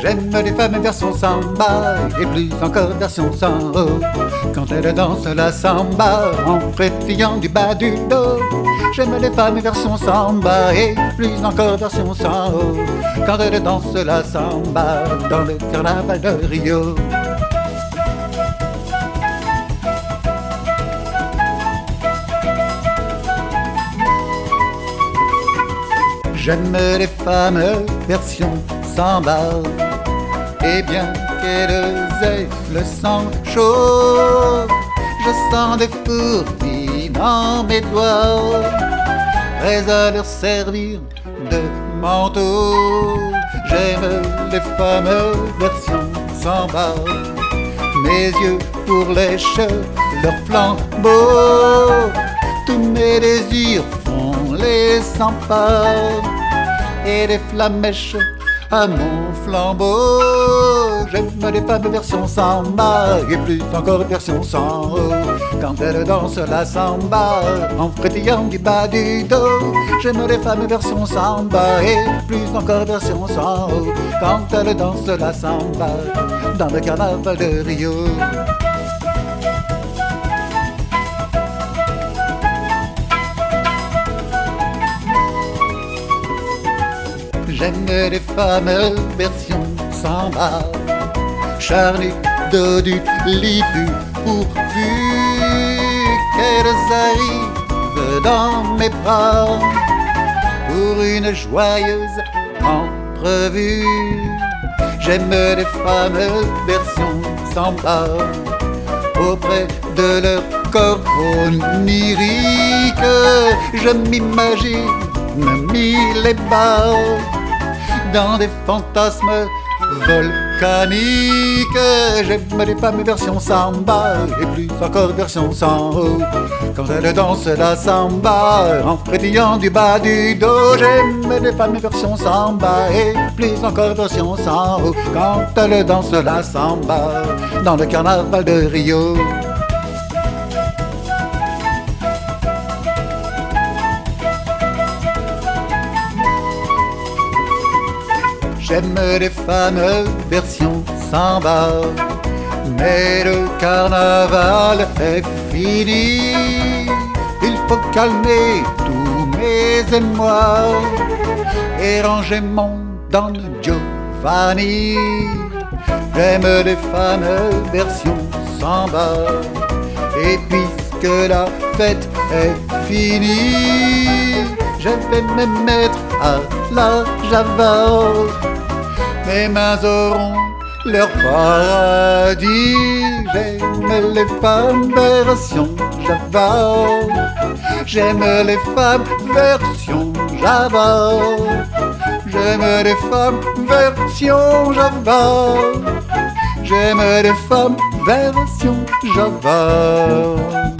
J'aime les femmes version samba et plus encore version haut. Quand elles dansent la samba en frétillant du bas du dos. J'aime les femmes version samba et plus encore version haut. Quand elles dansent la samba dans le carnaval de Rio. J'aime les femmes version samba Et bien qu'elles aient le sang chaud Je sens des fourmis dans mes doigts. Prêts à leur servir de manteau J'aime les femmes version samba Mes yeux pour les cheveux, leur flambeau Tous mes désirs font les sans et des flamèches à mon flambeau. J'aime les femmes version samba et plus encore version sans. Quand elles dansent la samba en frétillant du bas du dos. J'aime les femmes version samba et plus encore version sans. Quand elles dansent la samba dans le carnaval de Rio. J'aime les femmes version samba, charnues de du lipu pourvu qu'elles arrivent dans mes bras pour une joyeuse entrevue. J'aime les femmes version samba auprès de leur corps onirique. Je m'imagine mille et bas dans des fantasmes volcaniques. J'aime les femmes version samba et plus encore version sans. Quand elles dansent la samba en frétillant du bas du dos. J'aime les femmes version samba et plus encore version sans. Quand elles dansent la samba dans le carnaval de Rio. J'aime les femmes version samba, mais le carnaval est fini. Il faut calmer tous mes émois et ranger mon Don Giovanni. J'aime les femmes version samba, et puisque la fête est finie, je vais me mettre à la java mes mains auront leur paradis. J'aime les femmes version Java. J'aime les femmes version Java. J'aime les femmes version Java. J'aime les femmes version Java.